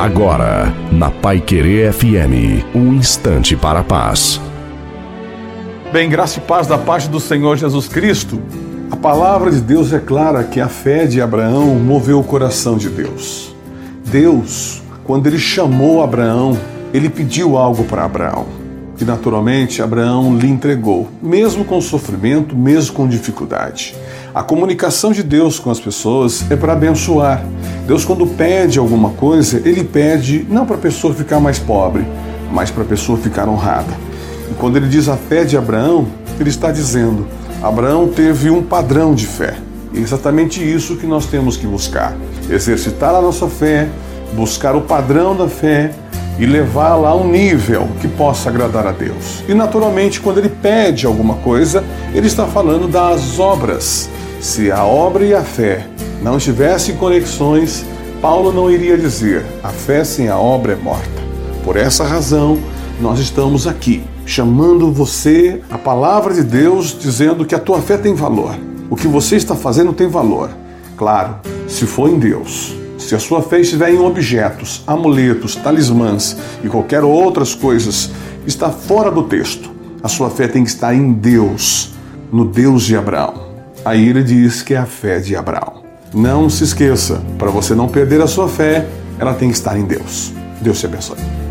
Agora, na Pai Querer FM, um instante para a paz. Bem, graça e paz da parte do Senhor Jesus Cristo. A palavra de Deus declara que a fé de Abraão moveu o coração de Deus. Deus, quando ele chamou Abraão, ele pediu algo para Abraão. E naturalmente Abraão lhe entregou, mesmo com sofrimento, mesmo com dificuldade. A comunicação de Deus com as pessoas é para abençoar. Deus, quando pede alguma coisa, ele pede não para a pessoa ficar mais pobre, mas para a pessoa ficar honrada. E quando ele diz a fé de Abraão, ele está dizendo: Abraão teve um padrão de fé. É exatamente isso que nós temos que buscar: exercitar a nossa fé, buscar o padrão da fé e levá-la a um nível que possa agradar a Deus. E naturalmente, quando ele pede alguma coisa, ele está falando das obras. Se a obra e a fé não tivessem conexões, Paulo não iria dizer: a fé sem a obra é morta. Por essa razão, nós estamos aqui, chamando você, a palavra de Deus, dizendo que a tua fé tem valor. O que você está fazendo tem valor. Claro, se for em Deus. Se a sua fé estiver em objetos, amuletos, talismãs e qualquer outras coisas, está fora do texto. A sua fé tem que estar em Deus, no Deus de Abraão. Aí ele diz que é a fé de Abraão. Não se esqueça, para você não perder a sua fé, ela tem que estar em Deus. Deus te abençoe.